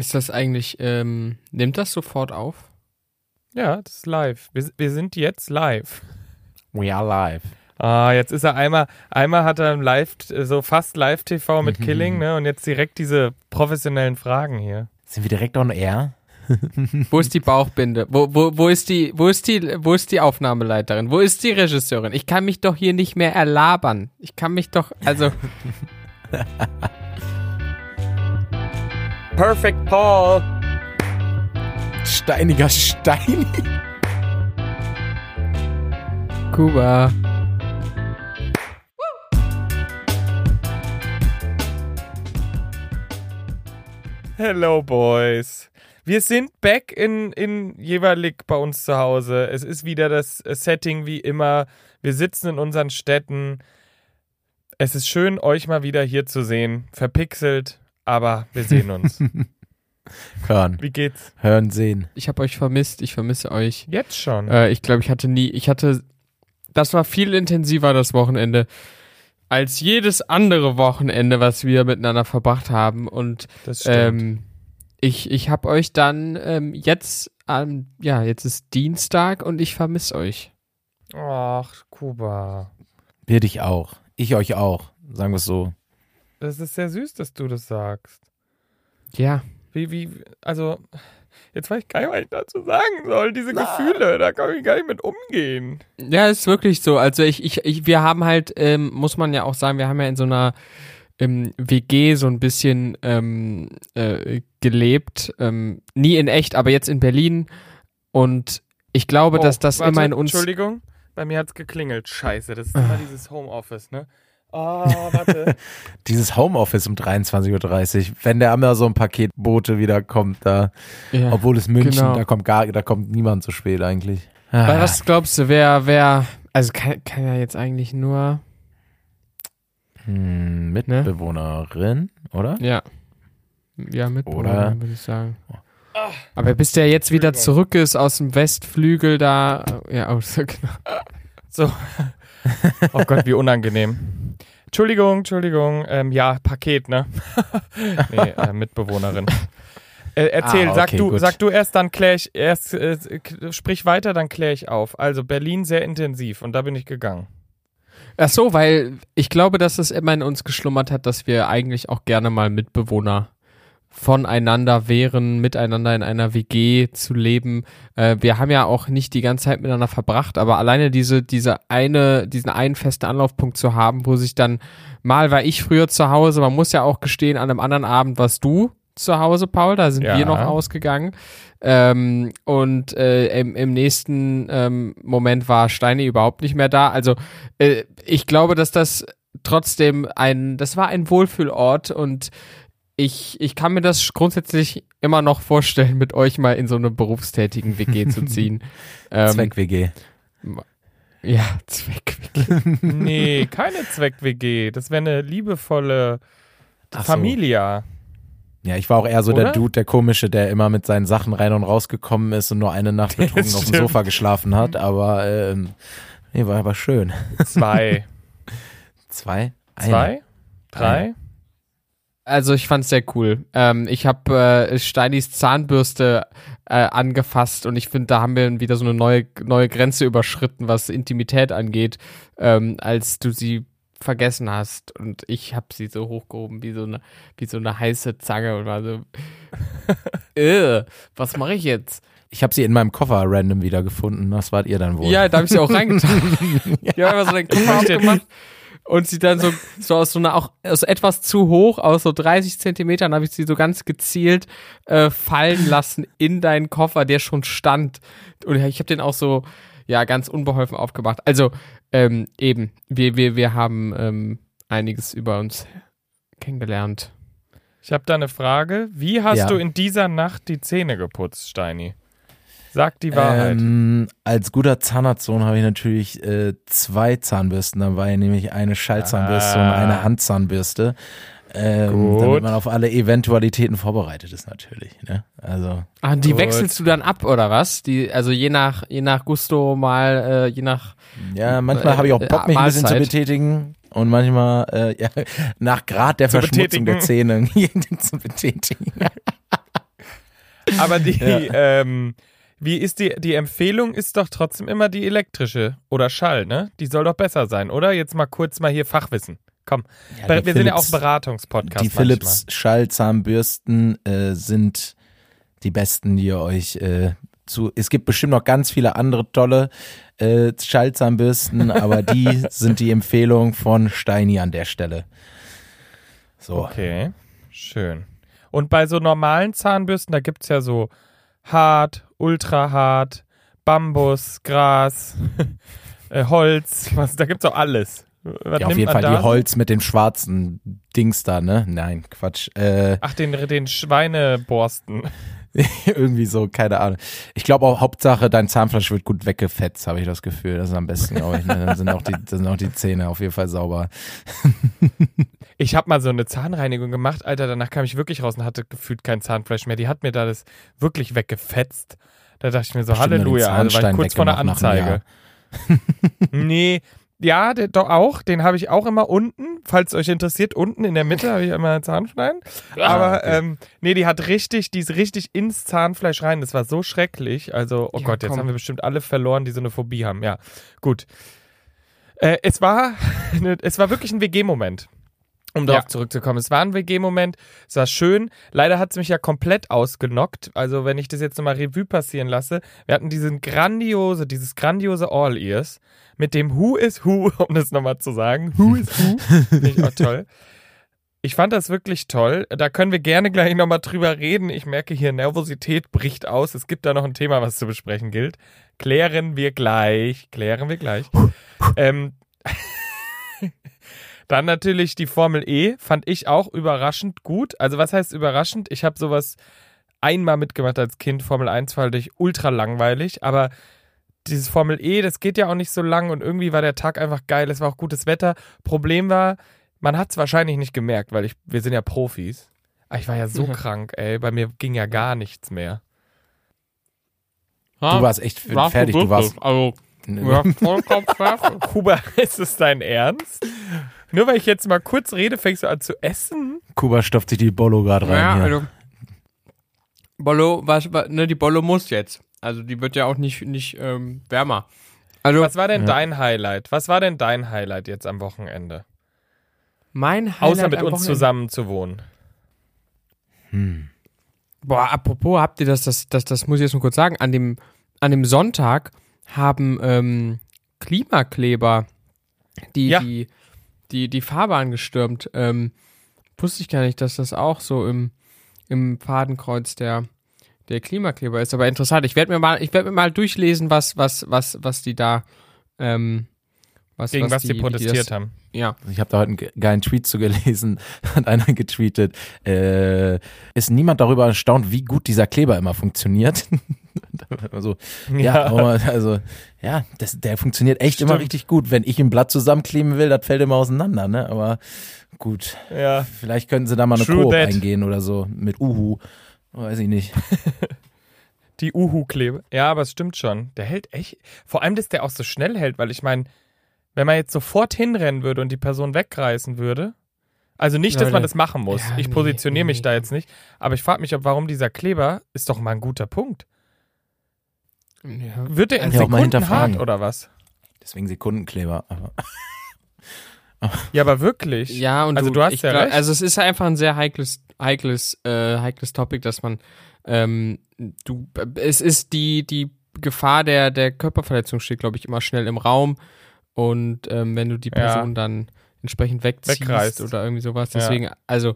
Ist das eigentlich, ähm, nimmt das sofort auf? Ja, das ist live. Wir, wir sind jetzt live. We are live. Ah, jetzt ist er einmal, einmal hat er live, so fast Live-TV mit Killing, ne? Und jetzt direkt diese professionellen Fragen hier. Sind wir direkt on air? Wo ist die Bauchbinde? Wo, wo, wo ist die, wo ist die, wo ist die Aufnahmeleiterin? Wo ist die Regisseurin? Ich kann mich doch hier nicht mehr erlabern. Ich kann mich doch, also. Perfect Paul. Steiniger Stein. Kuba. Hello, Boys. Wir sind back in, in jeweilig bei uns zu Hause. Es ist wieder das Setting wie immer. Wir sitzen in unseren Städten. Es ist schön, euch mal wieder hier zu sehen. Verpixelt, aber wir sehen uns. Hören. Wie geht's? Hören, sehen. Ich habe euch vermisst. Ich vermisse euch. Jetzt schon. Äh, ich glaube, ich hatte nie, ich hatte, das war viel intensiver das Wochenende als jedes andere Wochenende, was wir miteinander verbracht haben. Und das stimmt. ähm, ich, ich habe euch dann ähm, jetzt, ähm, ja, jetzt ist Dienstag und ich vermisse euch. Ach, Kuba. Wir dich auch. Ich euch auch. Sagen wir es so. Das ist sehr süß, dass du das sagst. Ja. Wie, wie, also, jetzt weiß ich gar nicht, was ich dazu sagen soll. Diese Gefühle, da kann ich gar nicht mit umgehen. Ja, ist wirklich so. Also ich, ich, ich wir haben halt, ähm, muss man ja auch sagen, wir haben ja in so einer ähm, WG so ein bisschen ähm, äh, gelebt. Ähm, nie in echt, aber jetzt in Berlin. Und ich glaube, Oh, dass das warte, immer in uns. Entschuldigung, bei mir hat's geklingelt. Scheiße, das ist immer dieses Homeoffice, ne? Ah, warte. Dieses Homeoffice um 23.30 Uhr, wenn der Amazon Paketbote wieder kommt, da, Ja. obwohl es München, genau. da kommt gar, da kommt niemand zu spät eigentlich. Weil Ah, was glaubst du, wer, wer, also kann, kann ja jetzt eigentlich nur, hm, Mitbewohnerin, oder? ja, ja, mit Oder- würde ich sagen. Aber bis der jetzt wieder zurück ist aus dem Westflügel da, ja, oh, so genau. So. Oh Gott, wie unangenehm. Entschuldigung, Entschuldigung. Ähm, ja, Paket, ne? nee, äh, Mitbewohnerin. Äh, erzähl, Ah, sag okay, du, gut. sag du erst, dann klär ich erst, äh, sprich weiter, dann klär ich auf. Also Berlin sehr intensiv und da bin ich gegangen. Ach so, weil ich glaube, dass es immer in uns geschlummert hat, dass wir eigentlich auch gerne mal Mitbewohner voneinander wären, miteinander in einer WG zu leben. Äh, wir haben ja auch nicht die ganze Zeit miteinander verbracht, aber alleine diese, diese eine, diesen einen festen Anlaufpunkt zu haben, wo sich dann, mal war ich früher zu Hause, man muss ja auch gestehen, an einem anderen Abend warst du zu Hause, Paul, da sind Ja. wir noch ausgegangen. Ähm, und äh, im, im nächsten ähm, Moment war Steini überhaupt nicht mehr da. Also äh, ich glaube, dass das trotzdem ein, das war ein Wohlfühlort und ich, ich kann mir das grundsätzlich immer noch vorstellen, mit euch mal in so eine berufstätigen WG zu ziehen. ähm, Zweck-WG. Ja, Zweck-WG. Nee, keine Zweck-WG. Das wäre eine liebevolle Ach so. Familia. Ja, ich war auch eher so Oder? der Dude, der komische, der immer mit seinen Sachen rein und rausgekommen ist und nur eine Nacht betrunken auf dem. Sofa geschlafen hat, aber ähm, nee, war aber schön. Zwei. Zwei? Eine. Zwei? Drei? Also ich fand's sehr cool. Ähm, ich habe äh, Steinis Zahnbürste äh, angefasst und ich finde, da haben wir wieder so eine neue neue Grenze überschritten, was Intimität angeht, ähm, als du sie vergessen hast und ich habe sie so hochgehoben wie so eine wie so eine heiße Zange und war so äh, was mache ich jetzt? Ich habe sie in meinem Koffer random wiedergefunden. Was wart ihr dann wohl? Ja, da habe ich sie auch reingetan. Habe einfach so den Koffer aufgemacht und sie dann so, so aus so einer auch aus etwas zu hoch, aus so 30 Zentimetern, habe ich sie so ganz gezielt äh, fallen lassen in deinen Koffer, der schon stand. Und ich habe den auch so, ja, ganz unbeholfen aufgemacht. Also, ähm, eben, wir, wir, wir haben ähm, einiges über uns kennengelernt. Ich habe da eine Frage. Wie hast Ja. du in dieser Nacht die Zähne geputzt, Steini? Sag die Wahrheit. Ähm, als guter Zahnarztsohn habe ich natürlich äh, zwei Zahnbürsten dabei, nämlich eine Schallzahnbürste Ah. und eine Handzahnbürste. Ähm, damit man auf alle Eventualitäten vorbereitet ist natürlich. Ne? Also Ah, die Gut. wechselst du dann ab, oder was? Die, also je nach, je nach Gusto mal, äh, je nach ja, manchmal Äh, habe ich auch äh, Bock, mich ein bisschen zu betätigen und manchmal äh, ja, nach Grad der Zu Verschmutzung betätigen. der Zähne zu betätigen. Aber die, ähm, wie ist die, die Empfehlung ist doch trotzdem immer die elektrische oder Schall, ne? Die soll doch besser sein, oder? Jetzt mal kurz mal hier Fachwissen. Komm, Ja, wir sind ja auch Philips- Beratungspodcast. Die Philips Schallzahnbürsten äh, sind die besten, die ihr euch äh, zu. Es gibt bestimmt noch ganz viele andere tolle äh, Schallzahnbürsten, aber die sind die Empfehlung von Steini an der Stelle. So. Okay, schön. Und bei so normalen Zahnbürsten, da gibt's ja so hart, ultra hart, Bambus, Gras, äh, Holz, was, da gibt's auch alles. Was Ja, auf jeden Fall da? die Holz mit dem schwarzen Dings da, ne? Nein, Quatsch. Äh, Ach, den, den Schweineborsten. irgendwie so, keine Ahnung. Ich glaube auch, Hauptsache, dein Zahnfleisch wird gut weggefetzt, habe ich das Gefühl. Das ist am besten, glaube ich. Ne? Dann sind auch, die, dann sind auch die Zähne auf jeden Fall sauber. Ich habe mal so eine Zahnreinigung gemacht, Alter, danach kam ich wirklich raus und hatte gefühlt kein Zahnfleisch mehr. Die hat mir da das wirklich weggefetzt. Da dachte ich mir so, Bestimmt Halleluja, also war ich kurz vor der Anzeige. nee, ja, der, doch auch. Den habe ich auch immer unten. Falls euch interessiert, unten in der Mitte habe ich immer Zahnstein. Aber okay. ähm, nee, die hat richtig, die ist richtig ins Zahnfleisch rein. Das war so schrecklich. Also, oh Ja, Gott, jetzt komm. haben wir bestimmt alle verloren, die so eine Phobie haben. Ja, gut. Äh, es war, es war wirklich ein WG-Moment. Um darauf Ja. zurückzukommen. Es war ein WG-Moment, es war schön. Leider hat es mich ja komplett ausgenockt. Also, wenn ich das jetzt nochmal Revue passieren lasse, wir hatten diesen grandiose, dieses grandiose All-Ears mit dem Who is Who, um das nochmal zu sagen. Who is Who? Finde ich auch toll. Ich fand das wirklich toll. Da können wir gerne gleich nochmal drüber reden. Ich merke hier, Nervosität bricht aus. Es gibt da noch ein Thema, was zu besprechen gilt. Klären wir gleich. Klären wir gleich. ähm, dann natürlich die Formel E, fand ich auch überraschend gut. Also was heißt überraschend? Ich habe sowas einmal mitgemacht als Kind. Formel 1 fand ich ultra langweilig, aber dieses Formel E, das geht ja auch nicht so lang und irgendwie war der Tag einfach geil. Es war auch gutes Wetter. Problem war, man hat es wahrscheinlich nicht gemerkt, weil ich, wir sind ja Profis. Aber ich war ja so Ja. krank, ey. Bei mir ging ja gar nichts mehr. Du warst echt Warst fertig. Du warst. Also, ja, vollkommen fertig. Kuba, ist es dein Ernst? Nur weil ich jetzt mal kurz rede, fängst du an zu essen? Kuba stopft sich die Bollo gerade rein. Ja, hier. also Bollo, was, was, ne, die Bollo muss jetzt. Also die wird ja auch nicht, nicht ähm, wärmer. Also Was war denn Ja. dein Highlight? Was war denn dein Highlight jetzt am Wochenende? mein Highlight Außer mit am uns Wochenende- zusammen zu wohnen. Hm. Boah, apropos, habt ihr das, das, das, das muss ich jetzt nur kurz sagen, an dem, an dem Sonntag haben ähm, Klimakleber die, Ja. die, die, die Fahrbahn gestürmt. Ähm, wusste ich gar nicht, dass das auch so im, im Fadenkreuz der, der Klimakleber ist. Aber interessant. Ich werde mir mal, ich werde mir mal durchlesen, was, was, was, was die da, ähm, was, Gegen was, die, die die protestiert das, haben. Ja. Ich habe da heute einen ge- geilen Tweet zu gelesen. Hat einer getweetet. Äh, ist niemand darüber erstaunt, wie gut dieser Kleber immer funktioniert? also, ja, aber, also, ja, das, der funktioniert echt immer Stimmt. richtig gut. Wenn ich ein Blatt zusammenkleben will, das fällt immer auseinander, ne? Aber gut, ja. vielleicht könnten sie da mal eine True Koop that. eingehen oder so mit Uhu. Weiß ich nicht. Die Uhu-Klebe. Ja, aber es stimmt schon. Der hält echt. Vor allem, dass der auch so schnell hält, weil ich meine, wenn man jetzt sofort hinrennen würde und die Person wegreißen würde. Also nicht, dass man das machen muss. Ja, ich positioniere nee, mich da nee. jetzt nicht. Aber ich frage mich, ob warum dieser Kleber ist doch mal ein guter Punkt. Ja. Wird der in Ja, auch mal Sekunden hinterfragen. hart oder was? Deswegen Sekundenkleber. Aber Ja, aber wirklich. Ja, und Also du hast ich ja glaub- recht. Also es ist einfach ein sehr heikles, heikles, äh, heikles Topic, dass man, ähm, du, es ist die, die Gefahr der, der Körperverletzung steht, glaube ich, immer schnell im Raum. Und ähm, wenn du die Ja. Person dann entsprechend wegziehst Wegreißt. oder irgendwie sowas, Ja. deswegen, also,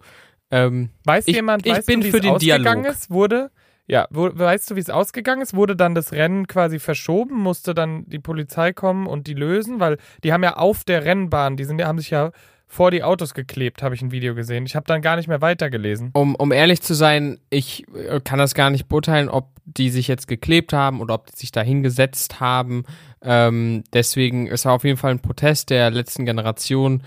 ähm, Weiß Ich- jemand, ich weißt bin du, für den Dialog. ist? Wurde, ja, wo, weißt du, wie es ausgegangen ist? Wurde dann das Rennen quasi verschoben? Musste dann die Polizei kommen und die lösen? Weil die haben ja auf der Rennbahn, die sind, haben sich ja vor die Autos geklebt, habe ich ein Video gesehen. Ich habe dann gar nicht mehr weitergelesen. um, um ehrlich zu sein, ich äh, kann das gar nicht beurteilen, ob die sich jetzt geklebt haben oder ob die sich da hingesetzt haben. Ähm, deswegen, es war auf jeden Fall ein Protest der letzten Generation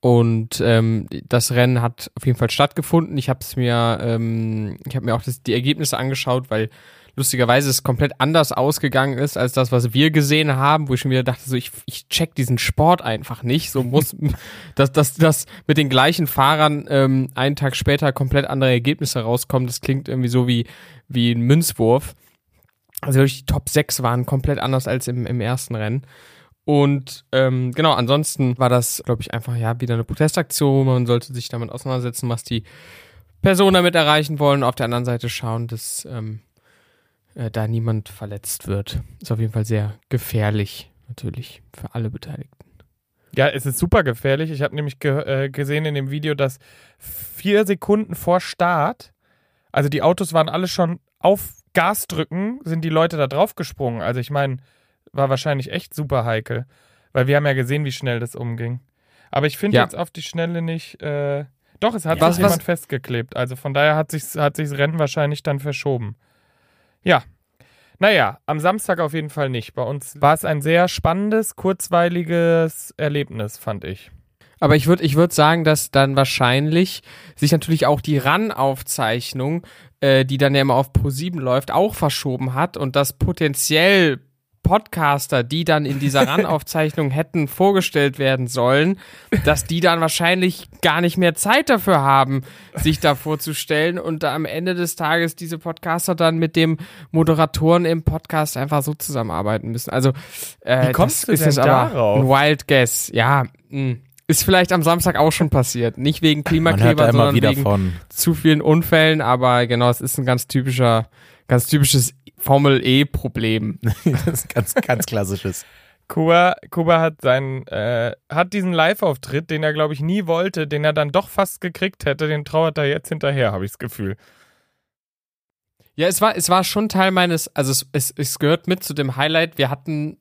und ähm, das Rennen hat auf jeden Fall stattgefunden. Ich habe es mir, ähm, ich habe mir auch das, die Ergebnisse angeschaut, weil lustigerweise es komplett anders ausgegangen ist als das, was wir gesehen haben, wo ich schon wieder dachte, so ich, ich check diesen Sport einfach nicht. So muss, dass das, das mit den gleichen Fahrern ähm, einen Tag später komplett andere Ergebnisse rauskommen. Das klingt irgendwie so wie, wie ein Münzwurf. Also die Top 6 waren komplett anders als im, im ersten Rennen. Und ähm, genau, ansonsten war das, glaube ich, einfach ja wieder eine Protestaktion. Man sollte sich damit auseinandersetzen, was die Personen damit erreichen wollen. Auf der anderen Seite schauen, dass ähm, äh, da niemand verletzt wird. Ist auf jeden Fall sehr gefährlich, natürlich, für alle Beteiligten. Ja, es ist super gefährlich. Ich habe nämlich ge äh, gesehen in dem Video, dass vier Sekunden vor Start, also die Autos waren alle schon auf Gas drücken, sind die Leute da drauf gesprungen. Also ich meine, war wahrscheinlich echt super heikel, weil wir haben ja gesehen, wie schnell das umging. Aber ich finde Ja. jetzt auf die Schnelle nicht. Äh, doch, es hat Was- sich was- jemand festgeklebt. Also von daher hat sich hat sich's Rennen wahrscheinlich dann verschoben. Ja. Naja, am Samstag auf jeden Fall nicht. Bei uns war es ein sehr spannendes, kurzweiliges Erlebnis, fand ich. Aber ich würde ich würd sagen, dass dann wahrscheinlich sich natürlich auch die RAN-Aufzeichnung, äh, die dann ja immer auf Pro7 läuft, auch verschoben hat und dass potenziell Podcaster, die dann in dieser RAN-Aufzeichnung hätten vorgestellt werden sollen, dass die dann wahrscheinlich gar nicht mehr Zeit dafür haben, sich da vorzustellen und da am Ende des Tages diese Podcaster dann mit dem Moderatoren im Podcast einfach so zusammenarbeiten müssen. Also äh, Wie kommst das du ist denn darauf? ein Wild Guess. Ja, mh. ist vielleicht am Samstag auch schon passiert. Nicht wegen Klimakleber, sondern wegen von. zu vielen Unfällen, aber genau, es ist ein ganz typischer, ganz typisches Formel E-Problem. Das ist ganz, ganz klassisches. Kuba, Kuba hat seinen, äh, hat diesen Live-Auftritt, den er, glaube ich, nie wollte, den er dann doch fast gekriegt hätte, den trauert er jetzt hinterher, habe ich das Gefühl. Ja, es war, es war schon Teil meines, also es, es, es gehört mit zu dem Highlight. Wir hatten,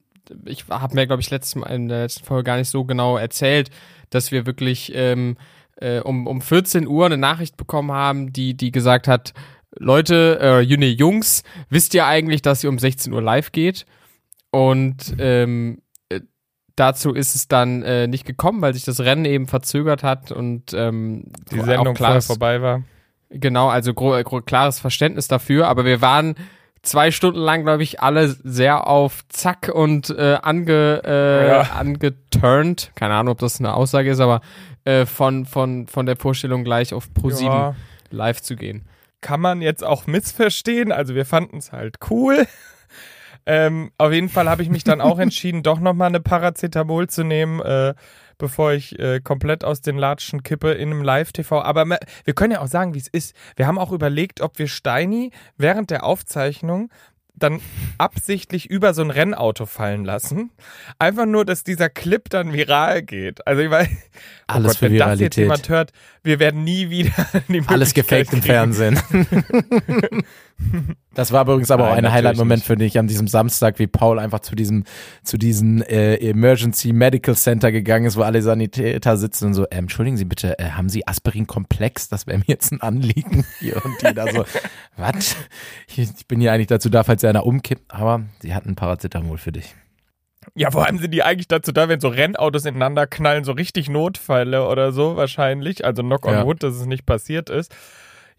ich habe mir, glaube ich, letztes Mal in der letzten Folge gar nicht so genau erzählt, dass wir wirklich ähm, äh, um, um 14 Uhr eine Nachricht bekommen haben, die, die gesagt hat, Leute, äh, Juni Jungs, wisst ihr eigentlich, dass ihr um 16 Uhr live geht? Und ähm, äh, dazu ist es dann äh, nicht gekommen, weil sich das Rennen eben verzögert hat und ähm, Die Sendung klar vorher ist- vorbei war. Genau, also klares Verständnis dafür, aber wir waren zwei Stunden lang, glaube ich, alle sehr auf Zack und äh, ange, äh, Ja. angeturnt. Keine Ahnung, ob das eine Aussage ist, aber äh, von, von, von der Vorstellung gleich auf Pro7 Ja, live zu gehen. Kann man jetzt auch missverstehen. Also wir fanden es halt cool. Ähm, auf jeden Fall habe ich mich dann auch entschieden, doch nochmal eine Paracetamol zu nehmen, äh, bevor ich äh, komplett aus den Latschen kippe in einem Live-TV. Aber wir können ja auch sagen, wie es ist. Wir haben auch überlegt, ob wir Steini während der Aufzeichnung dann absichtlich über so ein Rennauto fallen lassen. Einfach nur, dass dieser Clip dann viral geht. Also ich weiß, oh Alles Gott, für wenn das jetzt Viralität. jemand hört, wir werden nie wieder die Alles gefaked im. Fernsehen. das war übrigens aber Nein, auch ein Highlight-Moment für dich an diesem Samstag, wie Paul einfach zu diesem, zu diesem äh, Emergency Medical Center gegangen ist, wo alle Sanitäter sitzen und so, äh, entschuldigen Sie bitte, äh, haben Sie Aspirin-Komplex? Das wäre mir jetzt ein Anliegen hier. Und die da so, was? Ich ich bin hier eigentlich dazu da, falls einer umkippt, aber sie hatten Paracetamol für dich. Ja, vor allem sind die eigentlich dazu da, wenn so Rennautos ineinander knallen, so richtig Notfälle oder so wahrscheinlich. Also knock on Ja. wood, dass es nicht passiert ist.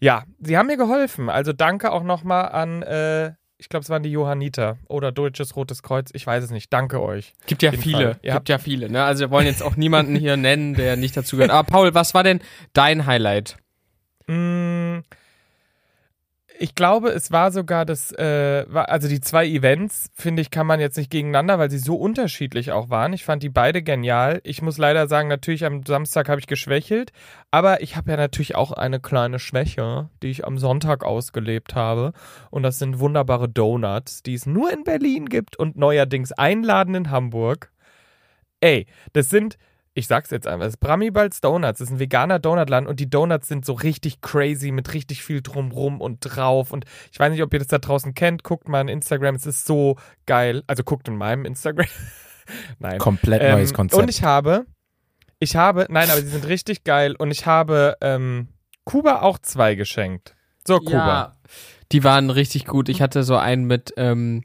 Ja, sie haben mir geholfen. Also danke auch nochmal an, äh, ich glaube, es waren die Johanniter oder Deutsches Rotes Kreuz. Ich weiß es nicht. Danke euch. Gibt ja viele. Ihr gibt habt- ja viele. Ne? Also wir wollen jetzt auch niemanden hier nennen, der nicht dazu gehört. Aber Paul, was war denn dein Highlight? Mm, Ich glaube, es war sogar das, äh, also die zwei Events, finde ich, kann man jetzt nicht gegeneinander, weil sie so unterschiedlich auch waren. Ich fand die beide genial. Ich muss leider sagen, natürlich am Samstag habe ich geschwächelt, aber ich habe ja natürlich auch eine kleine Schwäche, die ich am Sonntag ausgelebt habe. Und das sind wunderbare Donuts, die es nur in Berlin gibt und neuerdings einladen in Hamburg. Ey, das sind ich sag's jetzt einfach, das ist Bramibals Donuts, das ist ein veganer Donutladen und die Donuts sind so richtig crazy mit richtig viel drumrum und drauf und ich weiß nicht, ob ihr das da draußen kennt, guckt mal in Instagram, es ist so geil, also guckt in meinem Instagram. Nein. Komplett Ähm, neues Konzept. Und ich habe, ich habe, nein, aber die sind richtig geil und ich habe ähm, Kuba auch zwei geschenkt. So, Kuba. Ja, die waren richtig gut. Ich hatte so einen mit ähm,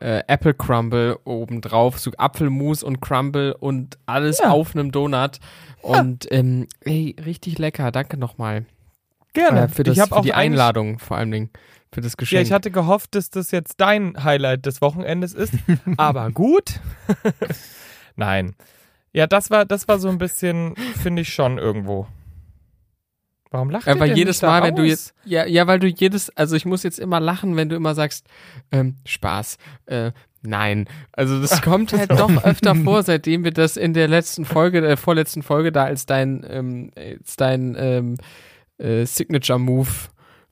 äh, Apple Crumble obendrauf, so Apfelmus und Crumble und alles Ja. auf einem Donut. Und ähm, ey, richtig lecker. Danke nochmal. Gerne. Äh, für, das, für auch die Einladung vor allen Dingen. Für das Geschenk. Ja, ich hatte gehofft, dass das jetzt dein Highlight des Wochenendes ist. Aber gut. Nein. Ja, das war, das war so ein bisschen, finde ich schon irgendwo. Warum lacht Ja, ihr weil denn jedes Mal, wenn du jetzt, ja, ja, weil du jedes, also ich muss jetzt immer lachen, wenn du immer sagst, ähm, Spaß, äh, nein. Also das kommt halt doch öfter vor, seitdem wir das in der letzten Folge, der vorletzten Folge da als dein, ähm, als dein ähm, äh, Signature Move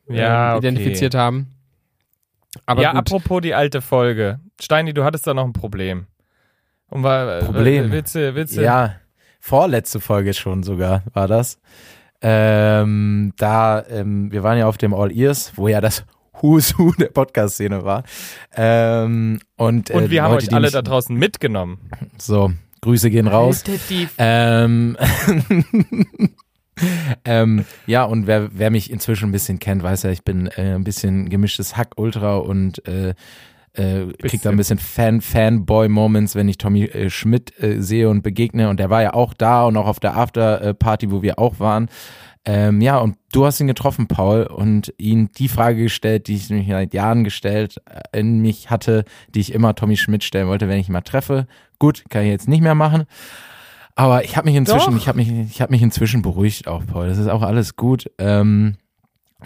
ähm, Ja, okay. identifiziert haben. Aber ja, gut. apropos die alte Folge. Steini, du hattest da noch ein Problem. Und war, Problem? Willst du? Ja, vorletzte Folge schon sogar war das. Ähm, da, ähm, wir waren ja auf dem All Ears, wo ja das Who's Who der Podcast-Szene war. Ähm, und äh, Und wir haben Leute, euch alle da draußen mitgenommen. So, Grüße gehen raus. Ähm, ähm, ja, und wer, wer mich inzwischen ein bisschen kennt, weiß ja, ich bin äh, ein bisschen gemischtes Hack-Ultra und äh, äh, krieg da ein bisschen Fan Fanboy-Moments, wenn ich Tommy äh, Schmidt äh, sehe und begegne. Und der war ja auch da und auch auf der After-Party, wo wir auch waren. Ähm, ja, und du hast ihn getroffen, Paul, und ihn die Frage gestellt, die ich mich seit Jahren gestellt äh, in mich hatte, die ich immer Tommy Schmidt stellen wollte, wenn ich ihn mal treffe. Gut, kann ich jetzt nicht mehr machen. Aber ich habe mich inzwischen, Doch. ich habe mich, ich habe mich inzwischen beruhigt auch, Paul. Das ist auch alles gut. Ähm,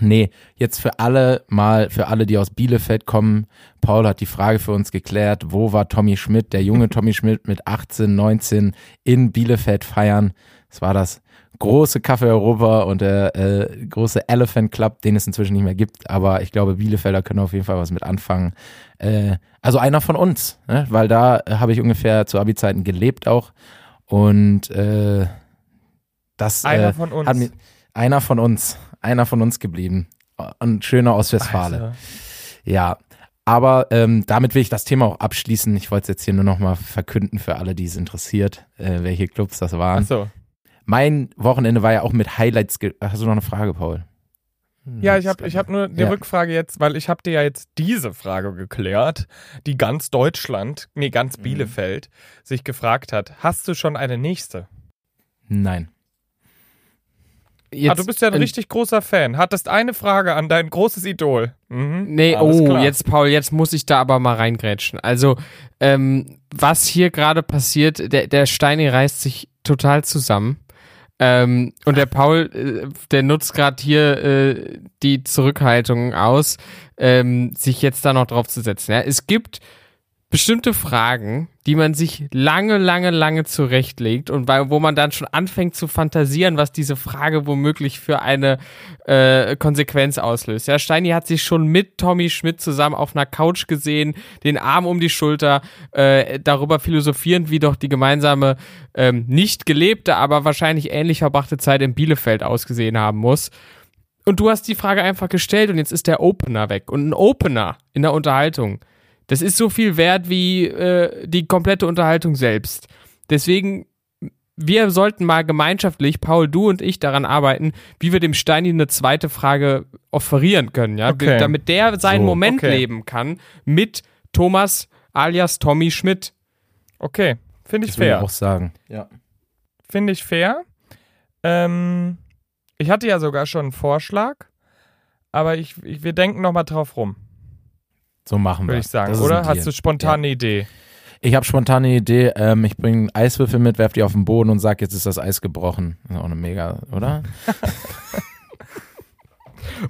nee, jetzt für alle mal, für alle, die aus Bielefeld kommen, Paul hat die Frage für uns geklärt, wo war Tommy Schmidt, der junge Tommy Schmidt mit 18, 19 in Bielefeld feiern. Das war das große Café Europa und der äh, große Elephant Club, den es inzwischen nicht mehr gibt, aber ich glaube, Bielefelder können auf jeden Fall was mit anfangen. Äh, also einer von uns, ne? weil da äh, habe ich ungefähr zu Abi-Zeiten gelebt auch und äh, das Einer äh, von uns. mir, einer von uns, einer von uns geblieben. Und schöner aus Westfalen. Also, Ja, aber ähm, damit will ich das Thema auch abschließen. Ich wollte es jetzt hier nur nochmal verkünden für alle, die es interessiert, äh, welche Clubs das waren. Achso. Mein Wochenende war ja auch mit Highlights. ge- Hast du noch eine Frage, Paul? Hm, Ja, ich habe ich hab nur die Ja. Rückfrage jetzt, weil ich habe dir ja jetzt diese Frage geklärt, die ganz Deutschland, nee, Mhm. ganz Bielefeld sich gefragt hat. Hast du schon eine nächste? Nein. Jetzt, ah, du bist ja ein äh, richtig großer Fan. Hattest eine Frage an dein großes Idol. Mhm. Nee, Alles oh, klar. jetzt, Paul, jetzt muss ich da aber mal reingrätschen. Also, ähm, was hier gerade passiert, der, der Steini reißt sich total zusammen. Ähm, und der Paul, äh, der nutzt gerade hier äh, die Zurückhaltung aus, ähm, sich jetzt da noch drauf zu setzen. Ja? Es gibt bestimmte Fragen, die man sich lange, lange, lange zurechtlegt und weil, wo man dann schon anfängt zu fantasieren, was diese Frage womöglich für eine äh, Konsequenz auslöst. Ja, Steini hat sich schon mit Tommy Schmidt zusammen auf einer Couch gesehen, den Arm um die Schulter, äh, darüber philosophierend, wie doch die gemeinsame ähm, nicht gelebte, aber wahrscheinlich ähnlich verbrachte Zeit in Bielefeld ausgesehen haben muss. Und du hast die Frage einfach gestellt und jetzt ist der Opener weg. Und ein Opener in der Unterhaltung, das ist so viel wert wie äh, die komplette Unterhaltung selbst. Deswegen, wir sollten mal gemeinschaftlich, Paul, du und ich, daran arbeiten, wie wir dem Steini eine zweite Frage offerieren können, ja, Okay. damit der seinen So, Moment okay. leben kann mit Thomas alias Tommy Schmidt. Okay, finde ich Das will ich fair. auch sagen. Ja. Finde ich fair. Ähm, ich hatte ja sogar schon einen Vorschlag, aber ich, ich, wir denken nochmal drauf rum, So machen wir. würde ich sagen. Das Oder? Hast du spontan eine Idee? Ich habe spontan eine Idee. Ähm, ich bringe Eiswürfel mit, werf die auf den Boden und sag, jetzt ist das Eis gebrochen. Das ist auch eine mega, oder?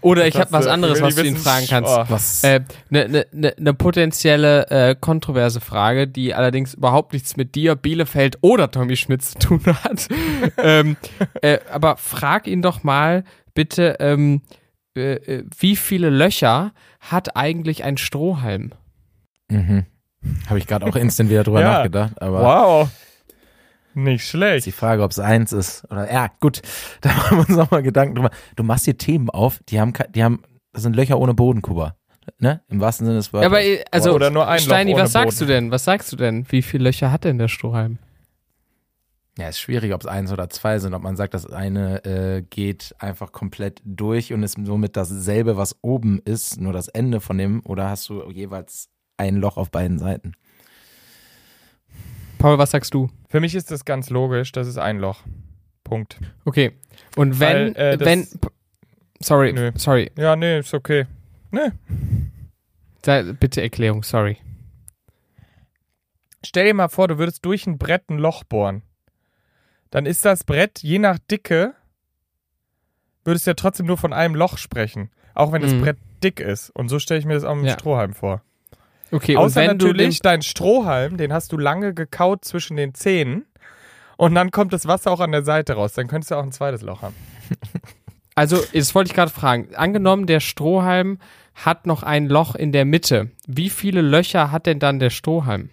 Oder ich habe was äh, anderes, was du ihn fragen kannst. Oh. Was? Eine ne, ne, ne, ne potenzielle äh, kontroverse Frage, die allerdings überhaupt nichts mit dir, Bielefeld oder Tommy Schmidt zu tun hat. ähm, äh, aber frag ihn doch mal bitte, ähm, äh, äh, wie viele Löcher hat eigentlich ein Strohhalm? Mhm. Habe ich gerade auch instant wieder drüber Ja. nachgedacht. Aber Wow. Nicht ist schlecht. die Frage, ob es eins ist. Oder ja, gut, da machen wir uns nochmal Gedanken drüber. Du machst hier Themen auf, die haben, ke- die haben, das sind Löcher ohne Boden, Kuba. Ne? Im wahrsten Sinne des Ja, Wortes. aber äh, also Oder nur ein Loch Steini, ohne was sagst Boden. du denn? Was sagst du denn? Wie viele Löcher hat denn der Strohhalm? Ja, ist schwierig, ob es eins oder zwei sind. Ob man sagt, das eine äh, geht einfach komplett durch und ist somit dasselbe, was oben ist, nur das Ende von dem, oder hast du jeweils ein Loch auf beiden Seiten? Paul, was sagst du? Für mich ist das ganz logisch, das ist ein Loch. Punkt. Okay. Und wenn, Weil, äh, wenn, Sorry, Nö. sorry. Ja, nee, ist okay. Nee. Da, bitte Erklärung, sorry. Stell dir mal vor, du würdest durch ein Brett ein Loch bohren. Dann ist das Brett, je nach Dicke, würdest du ja trotzdem nur von einem Loch sprechen. Auch wenn das Mhm. Brett dick ist. Und so stelle ich mir das auch mit dem Ja. Strohhalm vor. Okay, Außer und wenn natürlich dein Strohhalm, den hast du lange gekaut zwischen den Zähnen. Und dann kommt das Wasser auch an der Seite raus. Dann könntest du auch ein zweites Loch haben. also das wollte ich gerade fragen. Angenommen, der Strohhalm hat noch ein Loch in der Mitte. Wie viele Löcher hat denn dann der Strohhalm?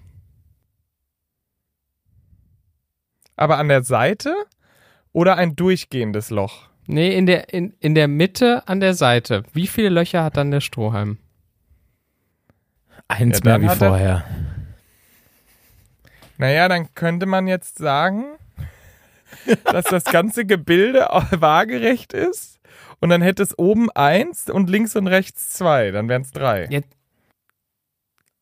Aber an der Seite oder ein durchgehendes Loch? Nee, in der, in, in der Mitte an der Seite. Wie viele Löcher hat dann der Strohhalm? Eins Ja, mehr wie er- vorher. Naja, dann könnte man jetzt sagen, dass das ganze Gebilde waagerecht ist. Und dann hätte es oben eins und links und rechts zwei. Dann wären es drei. Ja.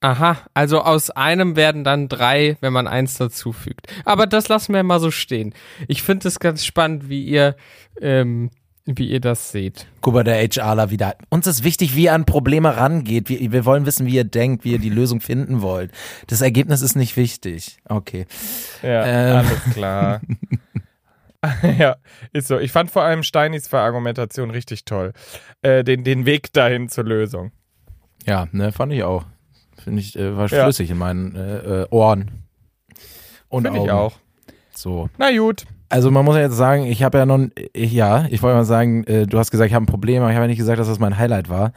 Aha, also aus einem werden dann drei, wenn man eins dazufügt. Aber das lassen wir mal so stehen. Ich finde es ganz spannend, wie ihr, ähm, wie ihr das seht. Kuba, der HRler wieder. Uns ist wichtig, wie ihr an Probleme rangeht. Wir, wir wollen wissen, wie ihr denkt, wie ihr die Lösung finden wollt. Das Ergebnis ist nicht wichtig. Okay. Ja, Ähm. alles klar. ja, ist so. Ich fand vor allem Steinis Verargumentation richtig toll. Äh, den, den Weg dahin zur Lösung. Ja, ne, fand ich auch. Finde ich, äh, war Ja. flüssig in meinen äh, äh, Ohren. Und Finde ich auch. So. Na gut. Also man muss ja jetzt sagen, ich habe ja noch, ich, ja, ich wollte mal sagen, äh, du hast gesagt, ich habe ein Problem, aber ich habe ja nicht gesagt, dass das mein Highlight war.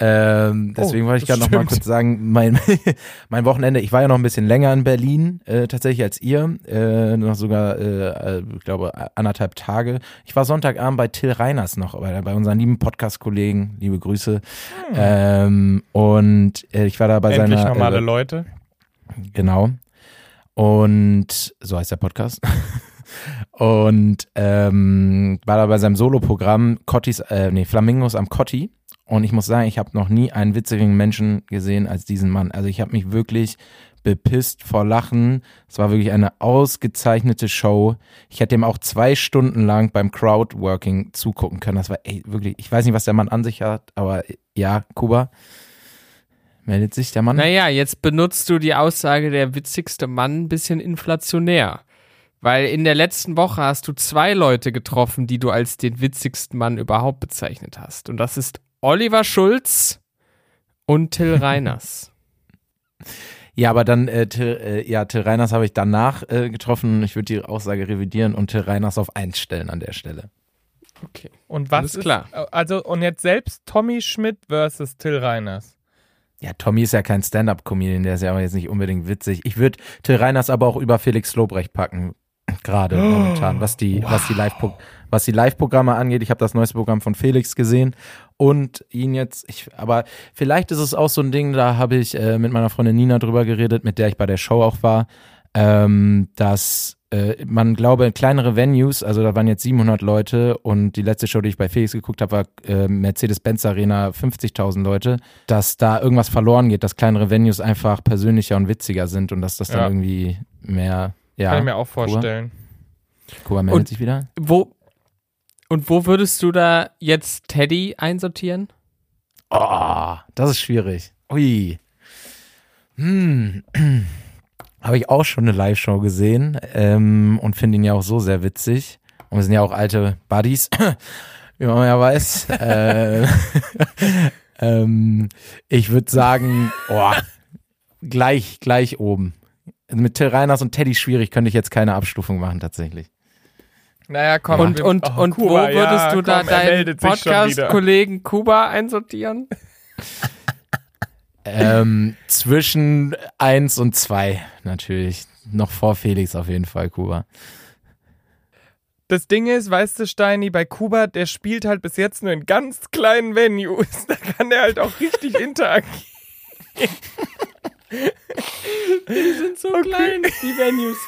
Ähm, deswegen Oh, wollte ich gerade noch mal kurz sagen, mein, mein Wochenende, ich war ja noch ein bisschen länger in Berlin, äh, tatsächlich als ihr, äh, noch sogar, äh, äh, ich glaube, anderthalb Tage. Ich war Sonntagabend bei Till Reiners noch, bei, bei unseren lieben Podcast-Kollegen, liebe Grüße. Ähm, und äh, ich war da bei Hm. Endlich seiner, normale äh, Leute. Genau. Und so heißt der Podcast. Und ähm, war da bei seinem Soloprogramm Cottis, äh, nee, Flamingos am Cotti. Und ich muss sagen, ich habe noch nie einen witzigeren Menschen gesehen als diesen Mann. Also ich habe mich wirklich bepisst vor Lachen. Es war wirklich eine ausgezeichnete Show. Ich hätte ihm auch zwei Stunden lang beim Crowdworking zugucken können. Das war ey, wirklich, ich weiß nicht, was der Mann an sich hat, aber äh, ja, Kuba. Meldet sich der Mann? Naja, jetzt benutzt du die Aussage der witzigste Mann ein bisschen inflationär. Weil in der letzten Woche hast du zwei Leute getroffen, die du als den witzigsten Mann überhaupt bezeichnet hast. Und das ist Oliver Schulz und Till Reiners. Ja, aber dann, äh, Till, äh, ja, Till Reiners habe ich danach äh, getroffen. Ich würde die Aussage revidieren und Till Reiners auf eins stellen an der Stelle. Okay. Und was alles ist, klar. Also, und jetzt selbst Tommy Schmidt versus Till Reiners. Ja, Tommy ist ja kein Stand-Up-Comedian, der ist ja aber jetzt nicht unbedingt witzig. Ich würde Till Reiners aber auch über Felix Lobrecht packen. Gerade momentan, was die, was die Live, was die Live-Programme angeht. Ich habe das neueste Programm von Felix gesehen und ihn jetzt, ich, aber vielleicht ist es auch so ein Ding, da habe ich äh, mit meiner Freundin Nina drüber geredet, mit der ich bei der Show auch war, ähm, dass äh, man glaube, kleinere Venues, also da waren jetzt 700 Leute und die letzte Show, die ich bei Felix geguckt habe, war äh, Mercedes-Benz Arena 50.000 Leute, dass da irgendwas verloren geht, dass kleinere Venues einfach persönlicher und witziger sind und dass das dann Ja. irgendwie mehr, ja, Kann ich mir auch vorstellen. Kuba meldet Und- sich wieder. Wo, und wo würdest du da jetzt Teddy einsortieren? Oh, das ist schwierig. Ui. Hm. Habe ich auch schon eine Live-Show gesehen ähm, und finde ihn ja auch so sehr witzig. Und wir sind ja auch alte Buddies, wie man ja weiß. äh, ähm, ich würde sagen, oh, gleich, gleich oben. Mit Till Reiners und Teddy schwierig könnte ich jetzt keine Abstufung machen, tatsächlich. Naja, komm. Und, wir- und, oh, und Kuba, wo würdest ja, du da komm, er deinen. Podcast-Kollegen Kuba einsortieren? Ähm, zwischen eins und zwei natürlich. Noch vor Felix auf jeden Fall, Kuba. Das Ding ist, weißt du, Steini, bei Kuba, der spielt halt bis jetzt nur in ganz kleinen Venues. Da kann der halt auch richtig interagieren. Die sind so klein, die Venues.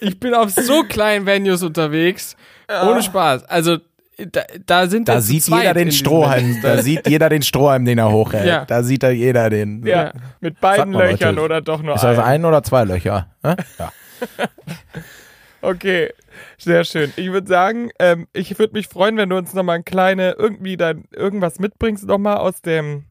Ich bin auf so kleinen Venues unterwegs. Ohne Spaß. Also, da, da sind Da sieht jeder den Strohhalm, da sieht jeder den Strohhalm, den er hochhält. Ja. Da sieht da jeder den. Ja, Ja. mit beiden Löchern oder doch nur Ist das ein oder zwei Löcher? Ja. Okay, sehr schön. Ich würde sagen, ähm, ich würde mich freuen, wenn du uns nochmal ein kleine, irgendwie dann irgendwas mitbringst, nochmal aus dem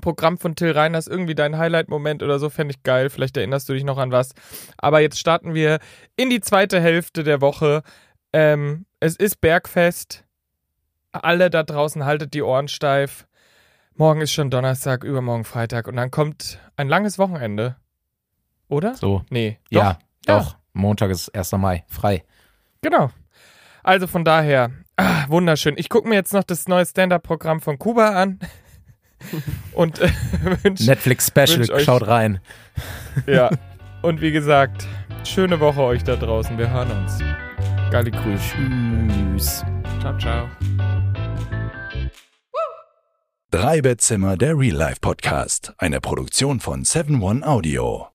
Programm von Till Reiners, irgendwie dein Highlight-Moment oder so, fände ich geil. Vielleicht erinnerst du dich noch an was. Aber jetzt starten wir in die zweite Hälfte der Woche. Ähm, es ist Bergfest. Alle da draußen haltet die Ohren steif. Morgen ist schon Donnerstag, übermorgen Freitag und dann kommt ein langes Wochenende. Oder? So. Nee. Doch. Ja, doch. Montag ist 1. Mai. Frei. Genau. Also von daher, ah, wunderschön. Ich gucke mir jetzt noch das neue Stand-Up-Programm von Kuba an. und äh, wünsche. Netflix Special, wünsch euch- schaut rein. Ja. Und wie gesagt, schöne Woche euch da draußen. Wir hören uns. Geile Grüße. Tschüss. Ciao, ciao. Drei Bettzimmer, der Real Life Podcast. Eine Produktion von 7 One Audio.